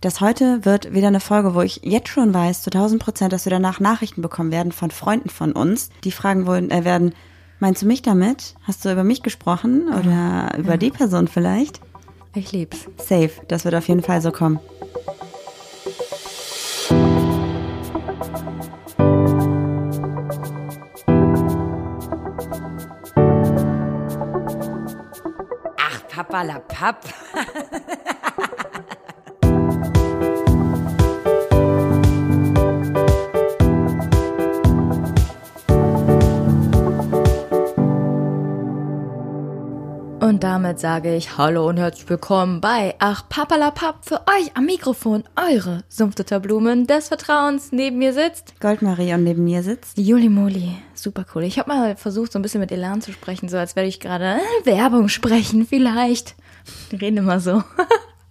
dass heute wird wieder eine Folge, wo ich jetzt schon weiß, zu 1000 Prozent, dass wir danach Nachrichten bekommen werden von Freunden von uns, die fragen wollen, äh, werden, meinst du mich damit? Hast du über mich gesprochen oder über die Person vielleicht? Ich lieb's. Safe, das wird auf jeden Fall so kommen. Ach, Papa la Papp. Und damit sage ich Hallo und herzlich willkommen bei Ach Papalapap für euch am Mikrofon, eure Sumpfdutterblumen des Vertrauens. Neben mir sitzt Goldmarie und neben mir sitzt. Juli Moli. Super cool. Ich habe mal versucht, so ein bisschen mit Elan zu sprechen, so als werde ich gerade äh, Werbung sprechen, vielleicht. Wir reden immer so.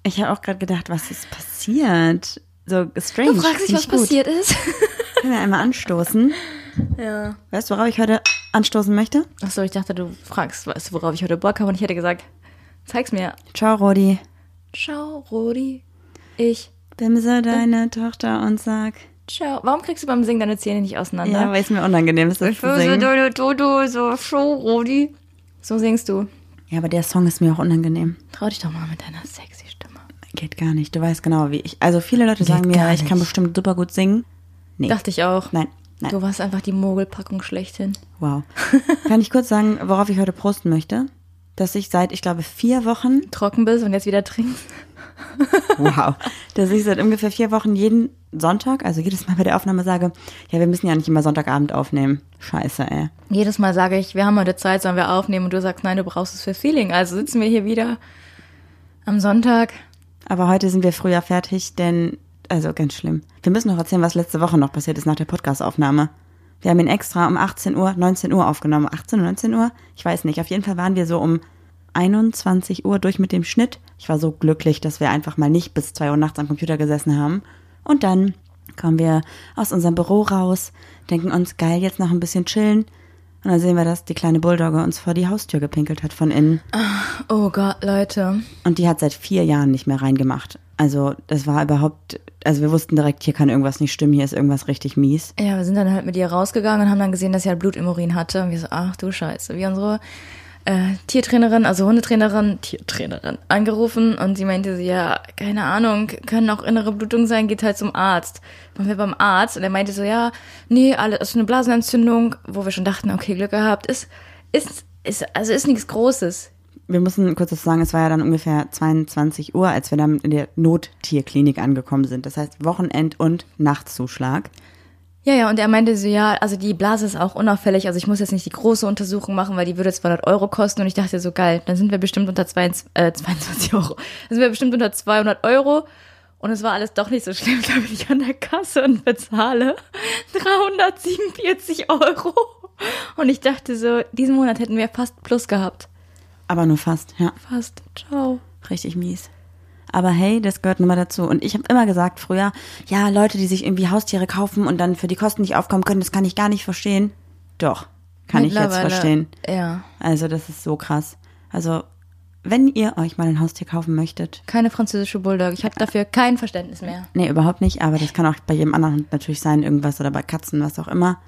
Ich habe auch gerade gedacht, was ist passiert? So strange. Du fragst dich, was gut. passiert ist. Können wir einmal anstoßen? ja. Weißt du, worauf ich heute anstoßen möchte? Achso, ich dachte, du fragst, weißt du, worauf ich heute Bock habe und ich hätte gesagt, zeig's mir. Ciao, Rodi. Ciao, Rodi. Ich. Bimse deine Tochter und sag. Ciao. Warum kriegst du beim Singen deine Zähne nicht auseinander? Ja, weil es mir unangenehm ist, das zu singen. deine Dodo, so Show, Rodi. So singst du. Ja, aber der Song ist mir auch unangenehm. Trau dich doch mal mit deiner sexy Stimme. Geht gar nicht. Du weißt genau, wie ich. Also viele Leute Geht sagen mir, ich kann bestimmt super gut singen. Nee. Dachte ich auch. Nein. Nein. Du warst einfach die Mogelpackung schlechthin. Wow. kann ich kurz sagen, worauf ich heute prosten möchte? Dass ich seit, ich glaube, vier Wochen, Trocken bist und jetzt wieder trinkst. wow, dass ich seit ungefähr vier Wochen jeden Sonntag, also jedes Mal bei der Aufnahme sage, ja, wir müssen ja nicht immer Sonntagabend aufnehmen. Scheiße, ey. Jedes Mal sage ich, wir haben heute Zeit, sollen wir aufnehmen? Und du sagst, nein, du brauchst es für Feeling. Also sitzen wir hier wieder am Sonntag. Aber heute sind wir früher fertig, denn, also ganz schlimm. Wir müssen noch erzählen, was letzte Woche noch passiert ist nach der Podcastaufnahme. Wir haben ihn extra um 18 Uhr, 19 Uhr aufgenommen. 18 oder 19 Uhr? Ich weiß nicht. Auf jeden Fall waren wir so um 21 Uhr durch mit dem Schnitt. Ich war so glücklich, dass wir einfach mal nicht bis 2 Uhr nachts am Computer gesessen haben. Und dann kommen wir aus unserem Büro raus, denken uns, geil, jetzt noch ein bisschen chillen. Und dann sehen wir, dass die kleine Bulldogge uns vor die Haustür gepinkelt hat von innen. Oh Gott, Leute. Und die hat seit vier Jahren nicht mehr reingemacht. Also das war überhaupt, also wir wussten direkt, hier kann irgendwas nicht stimmen, hier ist irgendwas richtig mies. Ja, wir sind dann halt mit ihr rausgegangen und haben dann gesehen, dass sie halt Blut im Urin hatte. Und wir so, ach du Scheiße. Wie unsere äh, Tiertrainerin, also Hundetrainerin, Tiertrainerin, angerufen und sie meinte so, ja, keine Ahnung, können auch innere Blutungen sein, geht halt zum Arzt. Waren wir beim Arzt und er meinte so, ja, nee, alles ist eine Blasenentzündung, wo wir schon dachten, okay, Glück gehabt, ist, ist, ist, also ist nichts Großes. Wir müssen kurz dazu sagen, es war ja dann ungefähr 22 Uhr, als wir dann in der Nottierklinik angekommen sind. Das heißt Wochenend- und Nachtzuschlag. Ja, ja, und er meinte so, ja, also die Blase ist auch unauffällig, also ich muss jetzt nicht die große Untersuchung machen, weil die würde 200 Euro kosten und ich dachte so, geil, dann sind wir bestimmt unter 22, äh, 22 Euro, dann sind wir bestimmt unter 200 Euro und es war alles doch nicht so schlimm, da bin ich an der Kasse und bezahle 347 Euro und ich dachte so, diesen Monat hätten wir fast Plus gehabt. Aber nur fast, ja. Fast, ciao. Richtig mies. Aber hey, das gehört nun mal dazu. Und ich habe immer gesagt früher, ja, Leute, die sich irgendwie Haustiere kaufen und dann für die Kosten nicht aufkommen können, das kann ich gar nicht verstehen. Doch, kann ich jetzt verstehen. Ja, Also das ist so krass. Also wenn ihr euch mal ein Haustier kaufen möchtet, keine französische Bulldog, ich habe dafür kein Verständnis mehr. nee, überhaupt nicht, aber das kann auch bei jedem anderen natürlich sein, irgendwas oder bei Katzen, was auch immer.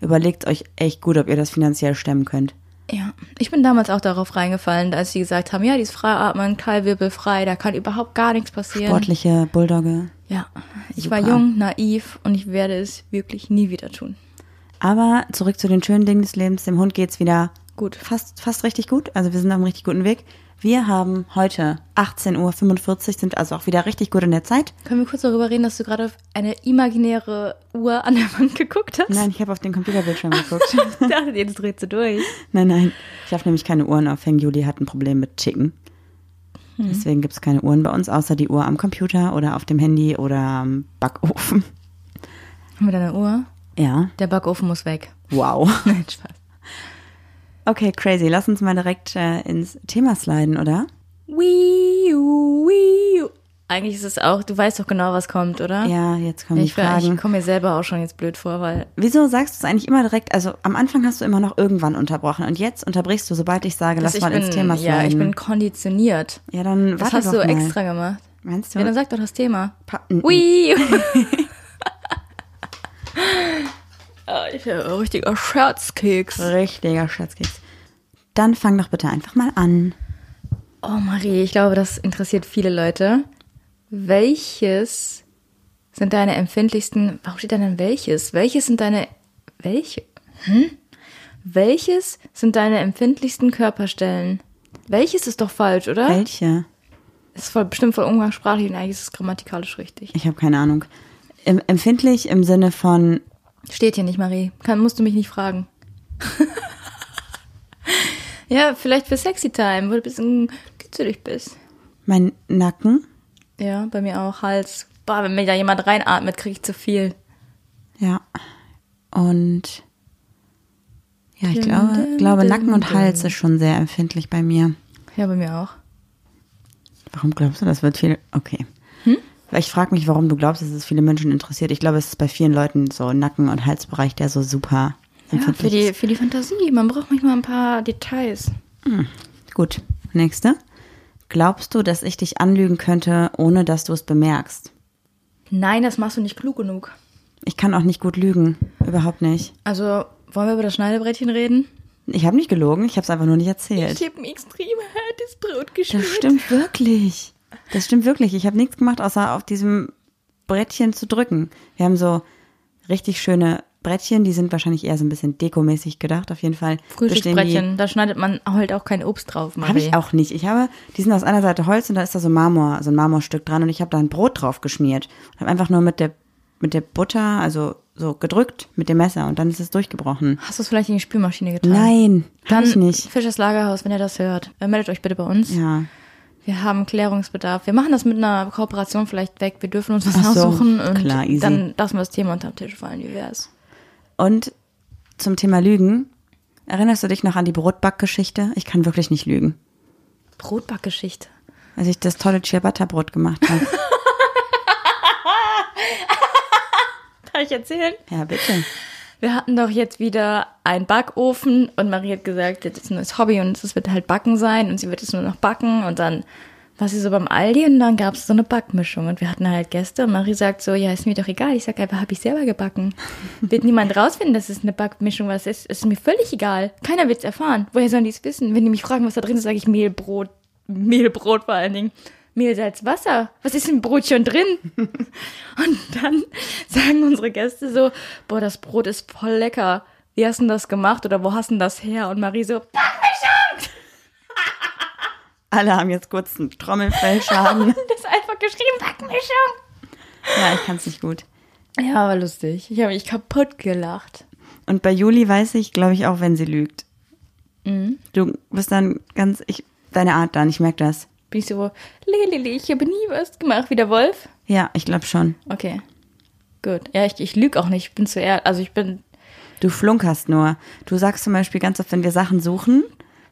Überlegt euch echt gut, ob ihr das finanziell stemmen könnt. Ja, ich bin damals auch darauf reingefallen, als sie gesagt haben, ja, die ist freiatmen, Keilwirbelfrei, da kann überhaupt gar nichts passieren. Sportliche Bulldogge. Ja, ich Super. war jung, naiv und ich werde es wirklich nie wieder tun. Aber zurück zu den schönen Dingen des Lebens. Dem Hund geht's wieder Gut. fast, fast richtig gut. Also wir sind auf einem richtig guten Weg. Wir haben heute 18.45 Uhr, sind also auch wieder richtig gut in der Zeit. Können wir kurz darüber reden, dass du gerade auf eine imaginäre Uhr an der Wand geguckt hast? Nein, ich habe auf den Computerbildschirm geguckt. Ich dachte, jetzt dreht sie durch. nein, nein. Ich habe nämlich keine Uhren aufhängen. Juli hat ein Problem mit Chicken. Deswegen gibt's keine Uhren bei uns, außer die Uhr am Computer oder auf dem Handy oder am Backofen. Haben wir da eine Uhr? Ja, Der Backofen muss weg. wow. Nein, Spaß. Okay, crazy. Lass uns mal direkt äh, ins Thema sliden, oder? Wii U, Wii U. Eigentlich ist es auch, du weißt doch genau, was kommt, oder? Ja, jetzt kommen die Ich, ich Fragen. komme mir selber auch schon jetzt blöd vor, weil Wieso sagst du es eigentlich immer direkt? Also am Anfang hast du immer noch irgendwann unterbrochen und jetzt unterbrichst du, sobald ich sage, lass ich mal bin, ins Thema sliden. ja, ich bin konditioniert. ja, dann Das warte hast du mal. extra gemacht. Meinst du? Ja, dann sag doch das Thema. Pa n- Ui! Ah, ich bin ein richtiger Scherzkeks. Richtiger Schatzkeks. Dann fang doch bitte einfach mal an. Oh Marie, ich glaube, das interessiert viele Leute. Welches sind deine empfindlichsten, warum steht da denn welches? Welches sind deine, welche? Hm? Welches sind deine empfindlichsten Körperstellen? Welches ist doch falsch, oder? Welche? Ist voll, bestimmt voll umgangssprachlich und eigentlich ist es grammatikalisch richtig. Ich habe keine Ahnung. Em empfindlich im Sinne von, Steht hier nicht, Marie. Kann, musst du mich nicht fragen. ja, vielleicht für Sexy Time, wo du ein bisschen kitzelig bist. mein Nacken. Ja, bei mir auch Hals. Boah, wenn mir da jemand reinatmet, kriege ich zu viel. Ja. Und ja, ich glaube, glaube Nacken und. Hals ist schon sehr empfindlich bei mir. Ja, bei mir auch. Warum glaubst du, das wird viel? Okay. Weil ich frage mich, warum du glaubst, dass es viele Menschen interessiert. Ich glaube, es ist bei vielen Leuten so Nacken- und Halsbereich, der so super Ja, für die, für die Fantasie. Man braucht manchmal ein paar Details. Gut. Nächste. Glaubst du, dass ich dich anlügen könnte, ohne dass du es bemerkst? Nein, das machst du nicht klug genug. Ich kann auch nicht gut lügen. Überhaupt nicht. Also, wollen wir über das Schneidebrettchen reden? Ich habe nicht gelogen, ich habe es einfach nur nicht erzählt. habe ein extrem hartes Brot geschnitten. Das stimmt wirklich. Das stimmt wirklich. Ich habe nichts gemacht, außer auf diesem Brettchen zu drücken. Wir haben so richtig schöne Brettchen, die sind wahrscheinlich eher so ein bisschen dekomäßig gedacht. Auf jeden Fall. Frühstücksbrettchen, da schneidet man halt auch kein Obst drauf. Habe ich auch nicht. Ich habe, die sind aus einer Seite Holz und da ist da so Marmor, so ein Marmorstück dran und ich habe da ein Brot drauf geschmiert. Und habe einfach nur mit der, mit der Butter, also so gedrückt mit dem Messer und dann ist es durchgebrochen. Hast du es vielleicht in die Spülmaschine getan? Nein, Dann ich nicht. Fischers Lagerhaus, wenn ihr das hört. Äh, meldet euch bitte bei uns. Ja. Wir haben Klärungsbedarf. Wir machen das mit einer Kooperation vielleicht weg. Wir dürfen uns was so, aussuchen und klar, dann lassen wir das Thema unterm Tisch fallen. Wie wär's? Und zum Thema Lügen. Erinnerst du dich noch an die Brotbackgeschichte? Ich kann wirklich nicht lügen. Brotbackgeschichte. Als ich das tolle Ciabatta-Brot gemacht habe. Kann ich erzählen? ja, bitte. Wir hatten doch jetzt wieder einen Backofen und Marie hat gesagt, das ist ein neues Hobby und es wird halt Backen sein und sie wird es nur noch backen und dann war sie so beim Aldi und dann gab es so eine Backmischung und wir hatten halt Gäste und Marie sagt so, ja, ist mir doch egal. Ich sag einfach, habe ich selber gebacken. Wird niemand rausfinden, dass es eine Backmischung was ist. Ist mir völlig egal. Keiner wird es erfahren. Woher sollen die es wissen? Wenn die mich fragen, was da drin ist, sage ich Mehlbrot. Mehlbrot vor allen Dingen. Mehl, Salz, Wasser. Was ist im Brot schon drin? Und dann sagen unsere Gäste so, boah, das Brot ist voll lecker. Wie hast du das gemacht oder wo hast du das her? Und Marie so, Alle haben jetzt kurz einen Trommelfellschaden. das ist einfach geschrieben, Backmischung. ja, ich kann es nicht gut. Ja, war lustig. Ich habe mich kaputt gelacht. Und bei Juli weiß ich, glaube ich, auch wenn sie lügt. Mhm. Du bist dann ganz, ich, deine Art dann, ich merke das. Bin ich so, Lelele, ich habe nie was gemacht, wie der Wolf. Ja, ich glaube schon. Okay. Gut. Ja, ich, ich lüge auch nicht. Ich bin zu ehrlich. Also ich bin, Du flunkerst nur. Du sagst zum Beispiel ganz oft, wenn wir Sachen suchen,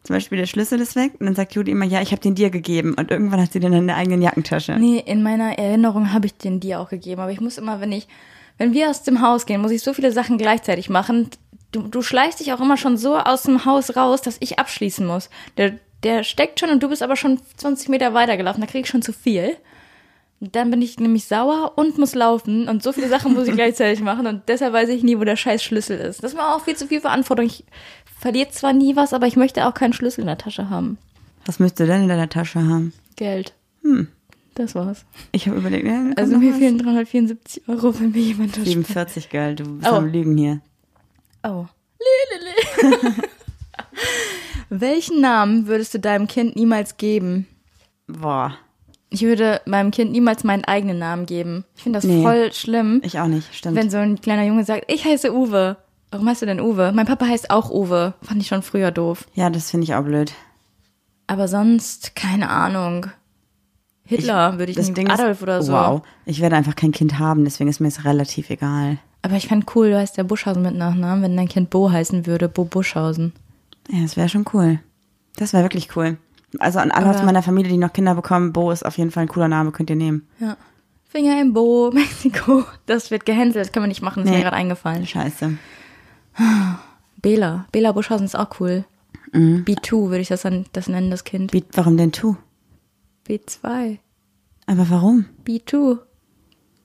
zum Beispiel der Schlüssel ist weg, und dann sagt Juli immer, ja, ich habe den dir gegeben. Und irgendwann hat sie den in der eigenen Jackentasche. nee, in meiner Erinnerung habe ich den dir auch gegeben. Aber ich muss immer, wenn ich, wenn wir aus dem Haus gehen, muss ich so viele Sachen gleichzeitig machen. Du, du schleichst dich auch immer schon so aus dem Haus raus, dass ich abschließen muss. Der, der steckt schon und du bist aber schon 20 Meter weitergelaufen. Da krieg ich schon zu viel. Dann bin ich nämlich sauer und muss laufen und so viele Sachen muss ich gleichzeitig machen und deshalb weiß ich nie, wo der scheiß Schlüssel ist. Das war auch viel zu viel Verantwortung. Ich verliere zwar nie was, aber ich möchte auch keinen Schlüssel in der Tasche haben. Was müsst ihr denn in deiner Tasche haben? Geld. Das war's. Ich habe überlegt, ja, Also mir was? fehlen 374 Euro, wenn mir jemand das 47, Girl, du bist Oh. am Lügen hier. Oh. Lelele. Welchen Namen würdest du deinem Kind niemals geben? Boah, Ich würde meinem Kind niemals meinen eigenen Namen geben. Ich finde das Nee. voll schlimm, ich auch nicht, stimmt. wenn so ein kleiner Junge sagt, ich heiße Uwe. Warum heißt du denn Uwe? Mein Papa heißt auch Uwe. Fand ich schon früher doof. ja, das finde ich auch blöd. Aber sonst, keine Ahnung. Hitler würde ich Das nicht, Ding Adolf ist, oder so. Wow, ich werde einfach kein Kind haben, deswegen ist mir es relativ egal. Aber ich fand cool, du heißt der Buschhausen mit Nachnamen, wenn dein Kind Bo heißen würde, Bo Buschhausen. Ja, das wäre schon cool. Das wäre wirklich cool. Also an alle aus meiner Familie, die noch Kinder bekommen, Bo ist auf jeden Fall ein cooler Name, könnt ihr nehmen. Ja. Finger im Bo, Mexiko. Das wird gehänselt, das können wir nicht machen, das ist Nee. mir gerade eingefallen. Scheiße. Bela. Bela Buschhausen ist auch cool. B2 würde ich das, dann, das nennen, das Kind. Wie, warum denn tu? B2. Aber warum? B2.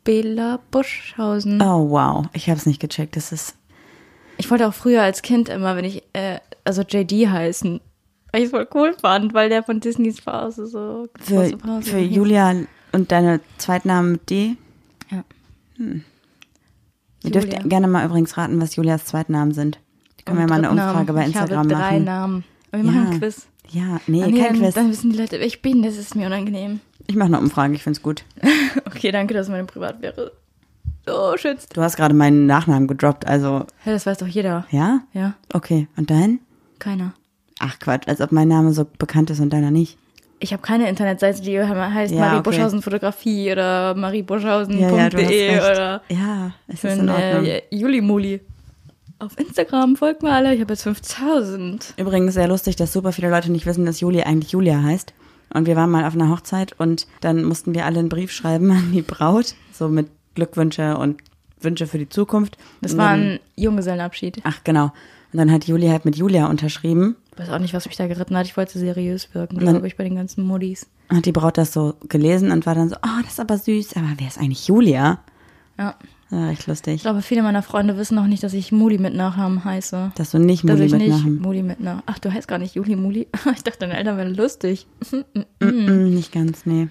Bela Buschhausen. Oh, wow. Ich habe es nicht gecheckt. Das ist. Ich wollte auch früher als Kind immer, wenn ich, äh, also JD heißen, weil ich es voll cool fand, weil der von Disneys war. Also so Für, Pause. für Julia und deine Zweitnamen mit D. Ja. Ihr dürft gerne mal übrigens raten, was Julias Zweitnamen sind. Die können wir mal eine. Umfrage bei ich Instagram habe drei machen. Namen. Aber wir machen ein Quiz. Ja, nee, nee, kein dann, Quiz. dann wissen die Leute, wer ich bin. Das ist mir unangenehm. Ich mache eine Umfrage, ich find's gut. Okay, danke, dass meine privat wäre. Oh, schützt. Du hast gerade meinen Nachnamen gedroppt, also Ja, das weiß doch jeder. ja? Ja, Okay, und dein? keiner. Ach Quatsch, als ob mein Name so bekannt ist und deiner nicht. Ich habe keine Internetseite, die heißt Ja, Marie okay. Buschhausen Fotografie oder mariebuschhausen.de Ja, ja, oder Ja, es für ist in Ordnung. äh, Juli Muli. Auf Instagram folgt mir alle. Ich habe jetzt 5000. Übrigens sehr lustig, dass super viele Leute nicht wissen, dass Juli eigentlich Julia heißt. Und wir waren mal auf einer Hochzeit und dann mussten wir alle einen Brief schreiben an die Braut, so mit Glückwünsche und Wünsche für die Zukunft. Das war ein Junggesellenabschied. Ach, genau. Und dann hat Juli halt mit Julia unterschrieben. Ich weiß auch nicht, was mich da geritten hat. Ich wollte seriös wirken, glaube ich, bei den ganzen Muddis. Hat die Braut das so gelesen und war dann so, oh, das ist aber süß. Aber wer ist eigentlich Julia? Ja. Das war echt lustig. Ich glaube, viele meiner Freunde wissen noch nicht, dass ich Muli mit Nachnamen heiße. Dass du nicht Muli nicht mitmachen. Muli mit Nachnamen. Ach, du heißt gar nicht Juli Muli. Ich dachte, deine Eltern wären lustig. Mm, nicht ganz, nee.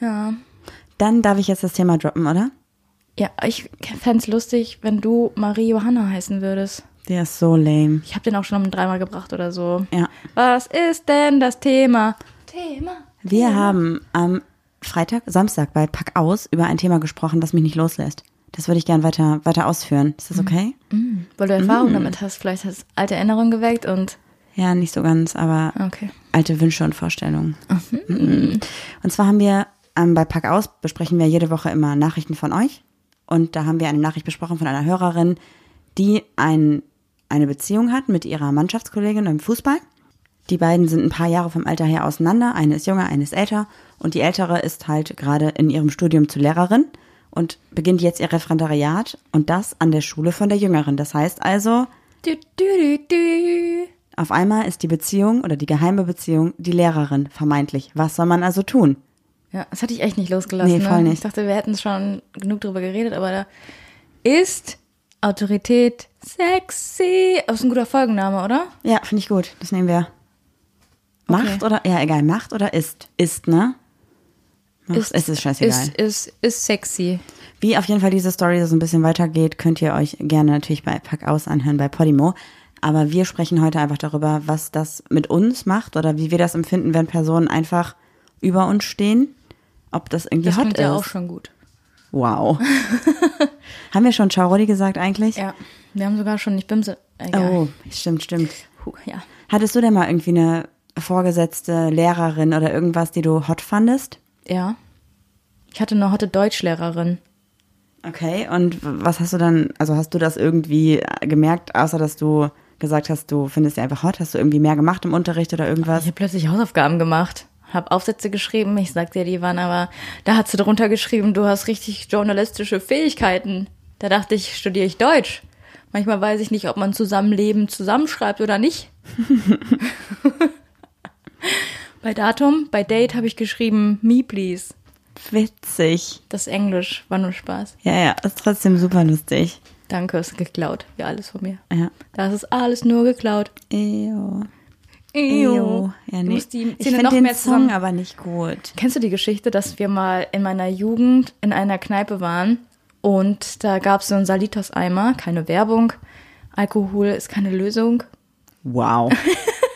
Ja. Dann darf ich jetzt das Thema droppen, oder? Ja, ich fänd's lustig, wenn du Marie Johanna heißen würdest. Der ist so lame. Ich habe den auch schon dreimal gebracht oder so. Ja. Was ist denn das Thema? Thema. Wir haben am Freitag, Samstag bei Pack aus über ein Thema gesprochen, das mich nicht loslässt. Das würde ich gern weiter, weiter ausführen. Ist das okay? Mm, weil du Erfahrung damit hast. Vielleicht hast du alte Erinnerungen geweckt und. Ja, nicht so ganz, aber Okay. alte Wünsche und Vorstellungen. Mhm. Und zwar haben wir ähm, bei Pack aus besprechen wir jede Woche immer Nachrichten von euch. Und da haben wir eine Nachricht besprochen von einer Hörerin, die ein, eine Beziehung hat mit ihrer Mannschaftskollegin im Fußball. Die beiden sind ein paar Jahre vom Alter her auseinander. Eine ist jünger, eine ist älter. Und die ältere ist halt gerade in ihrem Studium zur Lehrerin und beginnt jetzt ihr Referendariat und das an der Schule von der Jüngeren. Das heißt also, Du, du, du, auf einmal ist die Beziehung oder die geheime Beziehung die Lehrerin, vermeintlich. Was soll man also tun? Ja, das hatte ich echt nicht losgelassen. Nee, voll ne? nicht. Ich dachte, wir hätten schon genug drüber geredet, aber da ist Autorität sexy. Das ist ein guter Folgenname, oder? Ja, finde ich gut. Das nehmen wir. Macht oder, ja, egal, Macht oder ist? Ist, ne? Macht, Ist- es ist scheißegal. Ist, ist, ist sexy. Wie auf jeden Fall diese Story so ein bisschen weitergeht, könnt ihr euch gerne natürlich bei Pack aus anhören bei Podimo. Aber wir sprechen heute einfach darüber, was das mit uns macht oder wie wir das empfinden, wenn Personen einfach über uns stehen. Ob das irgendwie Das hot ist. ja auch schon gut. Wow. Haben wir schon Ciao Rodi gesagt eigentlich? Ja, wir haben sogar schon nicht Bimse. Egal. Oh, stimmt, stimmt. Puh, ja. Hattest du denn mal irgendwie eine vorgesetzte Lehrerin oder irgendwas, die du hot fandest? Ja. Ich hatte eine hotte Deutschlehrerin. Okay, und was hast du dann, also hast du das irgendwie gemerkt, außer dass du gesagt hast, du findest sie einfach hot? Hast du irgendwie mehr gemacht im Unterricht oder irgendwas? Ich habe plötzlich Hausaufgaben gemacht, habe Aufsätze geschrieben. Ich sagte dir, die waren aber, da hat sie drunter geschrieben, du hast richtig journalistische Fähigkeiten. Da dachte ich, studiere ich Deutsch. Manchmal weiß ich nicht, ob man Zusammenleben zusammenschreibt oder nicht. bei Datum, bei Date habe ich geschrieben, me please. Witzig. Das Englisch, war nur Spaß. Ja, ja, ist trotzdem super lustig. Danke, ist geklaut. Wie alles von mir. Ja. Das ist alles nur geklaut. Ew. Ew. Ja, nee. die ich finde noch den mehr Song aber nicht gut. Kennst du die Geschichte, dass wir mal in meiner Jugend in einer Kneipe waren und da gab es so einen Salitos-Eimer, keine Werbung. Alkohol ist keine Lösung. Wow.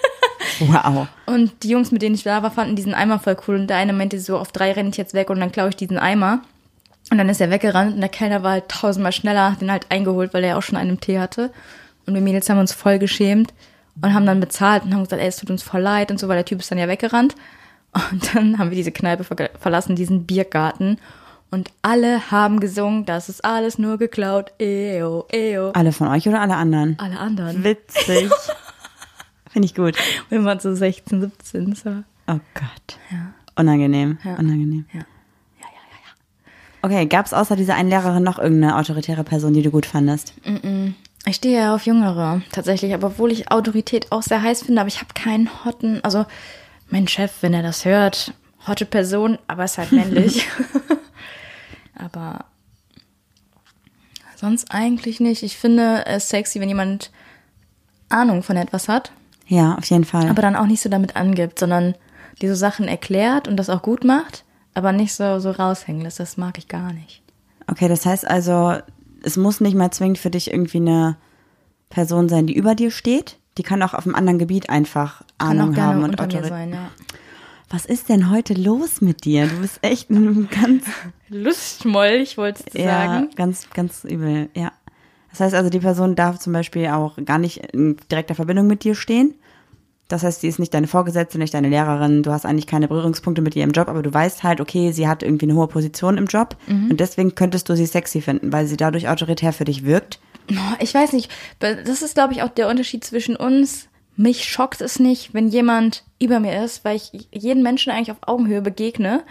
wow. Und die Jungs, mit denen ich da war, fanden diesen Eimer voll cool. Und der eine meinte so, auf drei renne ich jetzt weg und dann klaue ich diesen Eimer. Und dann ist er weggerannt und der Kellner war halt tausendmal schneller, hat den halt eingeholt, weil er ja auch schon einen Tee hatte. Und wir Mädels haben uns voll geschämt und haben dann bezahlt und haben gesagt, ey, es tut uns voll leid und so, weil der Typ ist dann ja weggerannt. Und dann haben wir diese Kneipe ver verlassen, diesen Biergarten. Und alle haben gesungen, das ist alles nur geklaut. Eo, eo. Alle von euch oder alle anderen? Alle anderen. Witzig. Finde ich gut. Wir waren so 16, 17. So. Oh Gott. Unangenehm. Ja. Unangenehm. Ja. Okay, gab es außer dieser einen Lehrerin noch irgendeine autoritäre Person, die du gut fandest? Ich stehe ja auf Jüngere, tatsächlich. Aber obwohl ich Autorität auch sehr heiß finde, aber ich habe keinen Hotten. Also, mein Chef, wenn er das hört, hotte Person, aber ist halt männlich. aber sonst eigentlich nicht. Ich finde es sexy, wenn jemand Ahnung von etwas hat, Ja, auf jeden Fall. aber dann auch nicht so damit angibt, sondern die so Sachen erklärt und das auch gut macht, aber nicht so, so raushängen lässt. Das mag ich gar nicht. Okay, das heißt also, es muss nicht mal zwingend für dich irgendwie eine Person sein, die über dir steht. Die kann auch auf einem anderen Gebiet einfach Kann Ahnung haben und Autorität. sein, ja. Was ist denn heute los mit dir? Du bist echt in einem ganz, Lustmolch, wolltest du ja, sagen. ganz, ganz übel, ja. Das heißt also, die Person darf zum Beispiel auch gar nicht in direkter Verbindung mit dir stehen. Das heißt, sie ist nicht deine Vorgesetzte, nicht deine Lehrerin. Du hast eigentlich keine Berührungspunkte mit ihr im Job, aber du weißt halt, okay, sie hat irgendwie eine hohe Position im Job Mhm. und deswegen könntest du sie sexy finden, weil sie dadurch autoritär für dich wirkt. Ich weiß nicht, das ist, glaube ich, auch der Unterschied zwischen uns. Mich schockt es nicht, wenn jemand über mir ist, weil ich jeden Menschen eigentlich auf Augenhöhe begegne.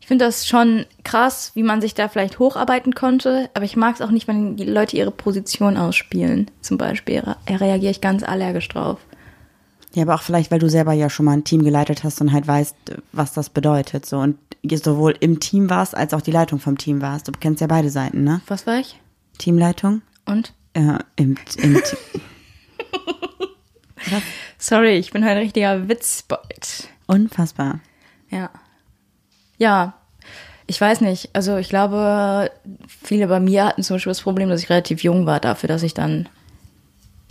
Ich finde das schon krass, wie man sich da vielleicht hocharbeiten konnte, aber ich mag es auch nicht, wenn die Leute ihre Position ausspielen. Zum Beispiel da reagiere ich ganz allergisch drauf. Ja, aber auch vielleicht, weil du selber ja schon mal ein Team geleitet hast und halt weißt, was das bedeutet. So und sowohl im Team warst, als auch die Leitung vom Team warst. Du kennst ja beide Seiten, ne? Was war ich? Teamleitung? Und? Ja, im, im Te- Sorry, ich bin halt ein richtiger Witzbold. Unfassbar. Ja. Ja, ich weiß nicht. Also ich glaube, viele bei mir hatten zum Beispiel das Problem, dass ich relativ jung war dafür, dass ich dann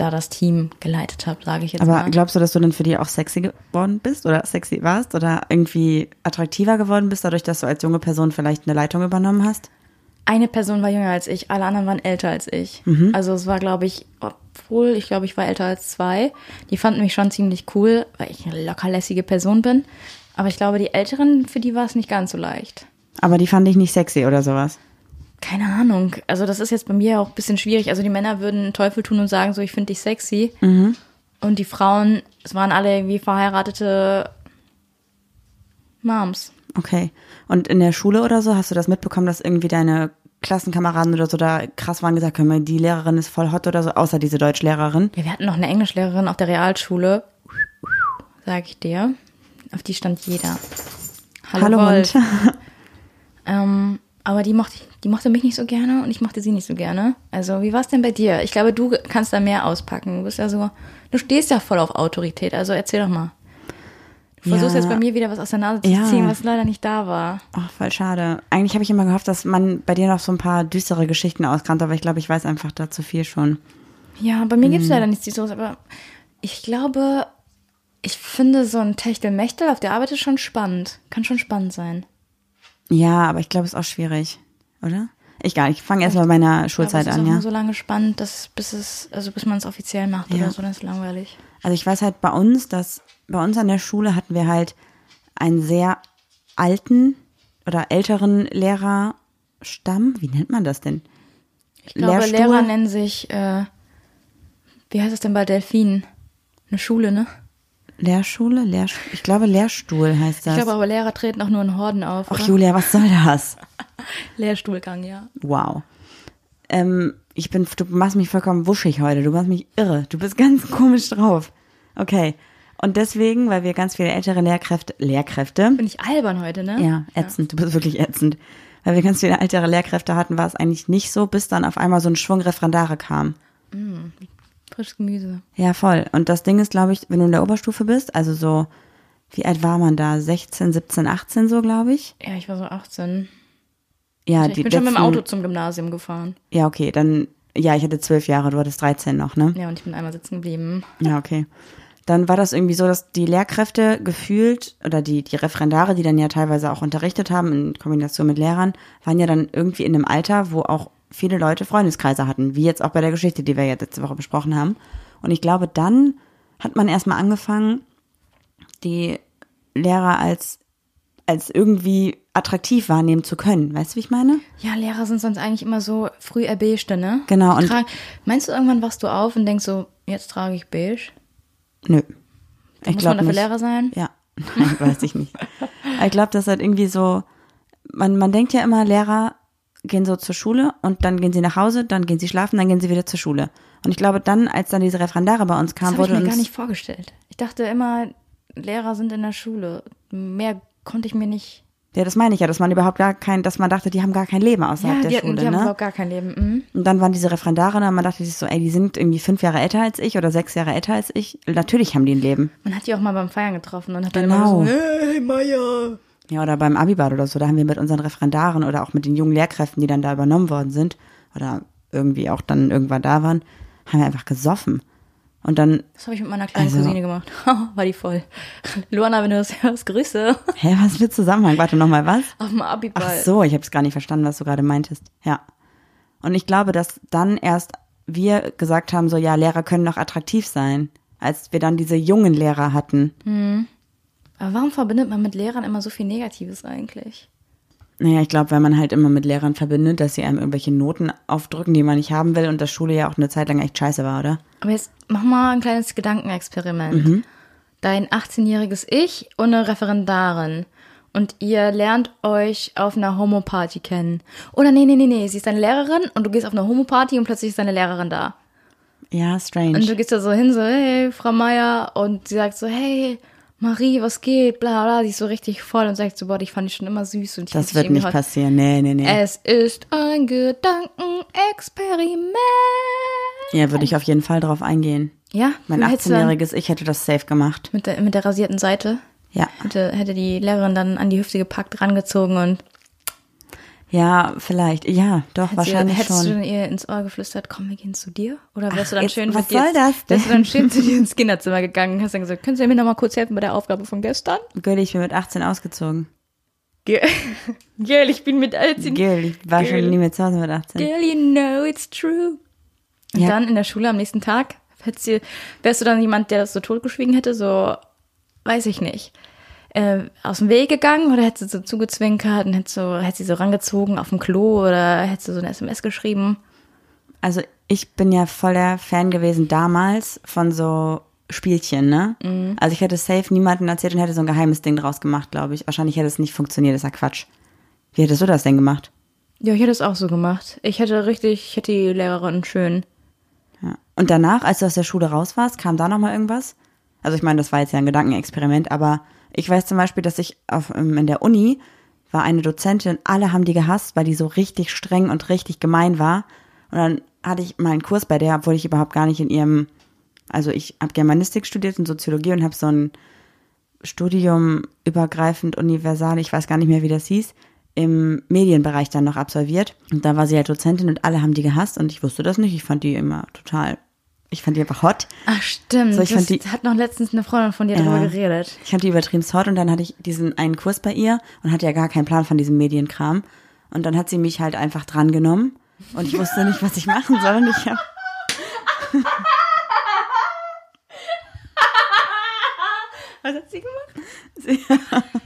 da das Team geleitet habe, sage ich jetzt Aber mal. glaubst du, dass du dann für die auch sexy geworden bist oder sexy warst oder irgendwie attraktiver geworden bist, dadurch, dass du als junge Person vielleicht eine Leitung übernommen hast? Eine Person war jünger als ich, alle anderen waren älter als ich. Also es war, glaube ich, obwohl ich glaube, ich war älter als zwei. Die fanden mich schon ziemlich cool, weil ich eine lockerlässige Person bin. Aber ich glaube, die Älteren, für die war es nicht ganz so leicht. Aber die fand ich nicht sexy oder sowas. Keine Ahnung. Also das ist jetzt bei mir auch ein bisschen schwierig. Also die Männer würden Teufel tun und sagen so, ich finde dich sexy. Und die Frauen, es waren alle irgendwie verheiratete Moms. Okay. Und in der Schule oder so, hast du das mitbekommen, dass irgendwie deine Klassenkameraden oder so da krass waren gesagt haben, die Lehrerin ist voll hot oder so, außer diese Deutschlehrerin? Ja, wir hatten noch eine Englischlehrerin auf der Realschule, sag ich dir. Auf die stand jeder. Hallo, Wolf. Hund. Ähm, aber die mochte, die mochte mich nicht so gerne und ich mochte sie nicht so gerne. Also, wie war es denn bei dir? Ich glaube, du kannst da mehr auspacken. Du bist ja so, du stehst ja voll auf Autorität. Also erzähl doch mal. Du versuchst Ja. jetzt bei mir wieder was aus der Nase zu Ja. ziehen, was leider nicht da war. Ach, voll schade. Eigentlich habe ich immer gehofft, dass man bei dir noch so ein paar düstere Geschichten auskannt, aber ich glaube, ich weiß einfach da zu viel schon. Ja, bei mir Mhm. gibt's leider nichts Düsteres, aber ich glaube, ich finde so ein Techtelmechtel auf der Arbeit ist schon spannend. Kann schon spannend sein. Ja, aber ich glaube, es ist auch schwierig, oder? Egal, ich fange erst mal bei meiner Schulzeit aber es ist an, ja. so lange spannend, dass bis es, also bis man es offiziell macht Ja. oder so, dann ist es langweilig. Also ich weiß halt bei uns, dass bei uns an der Schule hatten wir halt einen sehr alten oder älteren Lehrerstamm. Wie nennt man das denn? Ich glaube, Lehrstuhl? Lehrer nennen sich, äh, wie heißt es denn bei Delfinen? Eine Schule, ne? Lehrschule? Lehr ich glaube, Lehrstuhl heißt das. Ich glaube aber, Lehrer treten auch nur in Horden auf. Ach oder? Julia, was soll das? Lehrstuhlgang, ja. Wow. Ähm, ich bin, du machst mich vollkommen wuschig heute. Du machst mich irre. Du bist ganz komisch drauf. Okay. Und deswegen, weil wir ganz viele ältere Lehrkräfte, Lehrkräfte, Bin ich albern heute, ne? ja, ätzend, du bist wirklich ätzend. Weil wir ganz viele ältere Lehrkräfte hatten, war es eigentlich nicht so, bis dann auf einmal so ein Schwung Referendare kam. Frisches Gemüse. Ja, voll. Und das Ding ist, glaube ich, wenn du in der Oberstufe bist, also so, wie alt war man da? 16, 17, 18 so, glaube ich? Ja, ich war so 18. Ja, ich die bin schon mit dem Auto zum Gymnasium gefahren. Ja, okay, dann, ja, ich hatte zwölf Jahre, du hattest 13 noch, ne? Ja, und ich bin einmal sitzen geblieben. Ja, okay. Dann war das irgendwie so, dass die Lehrkräfte gefühlt oder die, die Referendare, die dann ja teilweise auch unterrichtet haben in Kombination mit Lehrern, waren ja dann irgendwie in einem Alter, wo auch viele Leute Freundeskreise hatten, wie jetzt auch bei der Geschichte, die wir ja letzte Woche besprochen haben. Und ich glaube, dann hat man erstmal angefangen, die Lehrer als, als irgendwie attraktiv wahrnehmen zu können. Weißt du, wie ich meine? Ja, Lehrer sind sonst eigentlich immer so früh erbeschte, ne? Genau, und- Tra meinst du, irgendwann wachst du auf und denkst so, jetzt trage ich beige? Nö. Muss glaub man dafür nicht. Lehrer sein? Ja, Nein, weiß ich nicht. Ich glaube, das halt irgendwie so, man, man denkt ja immer, Lehrer gehen so zur Schule und dann gehen sie nach Hause, dann gehen sie schlafen, dann gehen sie wieder zur Schule. Und ich glaube dann, als dann diese Referendare bei uns kamen, habe ich wurde mir gar nicht vorgestellt. Ich dachte immer, Lehrer sind in der Schule. Mehr konnte ich mir nicht. Ja, das meine ich ja, dass man überhaupt gar kein, dass man dachte, die haben gar kein Leben außerhalb Ja, der hatten, Schule, die haben ne? überhaupt gar kein Leben. Mhm. Und dann waren diese Referendare und man dachte sich so, ey, die sind irgendwie fünf Jahre älter als ich oder sechs Jahre älter als ich. Natürlich haben die ein Leben. Man hat die auch mal beim Feiern getroffen und hat dann Genau. immer so, hey, Maya. Ja, oder beim Abibad oder so, da haben wir mit unseren Referendaren oder auch mit den jungen Lehrkräften, die dann da übernommen worden sind oder irgendwie auch dann irgendwann da waren, haben wir einfach gesoffen. Und dann, Das habe ich mit meiner kleinen Also- Cousine gemacht. War die voll. Luana, wenn du das hörst, Grüße. hä, was für Zusammenhang? Warte nochmal, was? Auf dem Abiball. Ach so, ich habe es gar nicht verstanden, was du gerade meintest. Ja. Und ich glaube, dass dann erst wir gesagt haben, so ja, Lehrer können doch attraktiv sein, als wir dann diese jungen Lehrer hatten. Aber warum verbindet man mit Lehrern immer so viel Negatives eigentlich? Naja, ich glaube, weil man halt immer mit Lehrern verbindet, dass sie einem irgendwelche Noten aufdrücken, die man nicht haben will und dass Schule ja auch eine Zeit lang echt scheiße war, oder? Aber jetzt mach mal ein kleines Gedankenexperiment. Dein 18-jähriges Ich und eine Referendarin. Und ihr lernt euch auf einer Homo-Party kennen. Oder nee, nee, nee, nee, sie ist deine Lehrerin und du gehst auf eine Homo-Party und plötzlich ist deine Lehrerin da. Ja, strange. Und du gehst da so hin, so, hey, Frau Meier. Und sie sagt so, hey, Marie, was geht? Bla, bla. Sie ist so richtig voll und sagt so, boah, ich fand dich schon immer süß. Und ich das wird nicht passieren. Nee, nee, nee. Es ist ein Gedankenexperiment. ja, würde ich auf jeden Fall drauf eingehen. Ja, Mein du hättest dann 18-jähriges Ich hätte das safe gemacht. Mit der, mit der rasierten Seite Ja. hätte, hätte die Lehrerin dann an die Hüfte gepackt, rangezogen und Ja, vielleicht. Ja, doch, wahrscheinlich hättest du schon. dann ihr ins Ohr geflüstert, komm, wir gehen zu dir? Oder wärst du dann jetzt, schön was mit dir- soll das Wärst du dann denn? schön zu dir ins Kinderzimmer gegangen und hast dann gesagt, können Sie mir noch mal kurz helfen bei der Aufgabe von gestern? Gül, ich bin mit 18 ausgezogen. Girl, Girl ich bin mit 18. Gül, ich war Girl. schon nie mehr zu Hause mit 18. Girl, you know it's true. Und Ja. dann in der Schule am nächsten Tag, hättest du, wärst du dann jemand, der das so totgeschwiegen hätte, so, weiß ich nicht, äh, aus dem Weg gegangen oder hättest du so zugezwinkert und hättest, so, hättest sie so rangezogen auf dem Klo oder hättest du so eine SMS geschrieben? Also ich bin ja voll der Fan gewesen damals von so Spielchen, ne? Mhm. Also ich hätte safe niemanden erzählt und hätte so ein geheimes Ding draus gemacht, glaube ich. Wahrscheinlich hätte es nicht funktioniert, das ist ja Quatsch. Wie hättest du das denn gemacht? Ja, ich hätte es auch so gemacht. Ich hätte richtig, ich hätte die Lehrerin schön. Ja. Und danach, als du aus der Schule raus warst, kam da noch mal irgendwas? Also ich meine, das war jetzt ja ein Gedankenexperiment, aber ich weiß zum Beispiel, dass ich auf, ähm, in der Uni war eine Dozentin, alle haben die gehasst, weil die so richtig streng und richtig gemein war. Und dann hatte ich mal einen Kurs bei der, obwohl ich überhaupt gar nicht in ihrem, also ich habe Germanistik studiert und Soziologie und habe so ein Studium übergreifend universal, ich weiß gar nicht mehr, wie das hieß, im Medienbereich dann noch absolviert. Und da war sie halt Dozentin und alle haben die gehasst und ich wusste das nicht. Ich fand die immer total, ich fand die einfach hot. Ach stimmt, So, ich das fand die- hat noch letztens eine Freundin von dir Ja. drüber geredet. Ich fand die übertrieben hot und dann hatte ich diesen einen Kurs bei ihr und hatte ja gar keinen Plan von diesem Medienkram. Und dann hat sie mich halt einfach drangenommen und ich wusste nicht, was ich machen soll. Und ich hab, Was hat sie gemacht?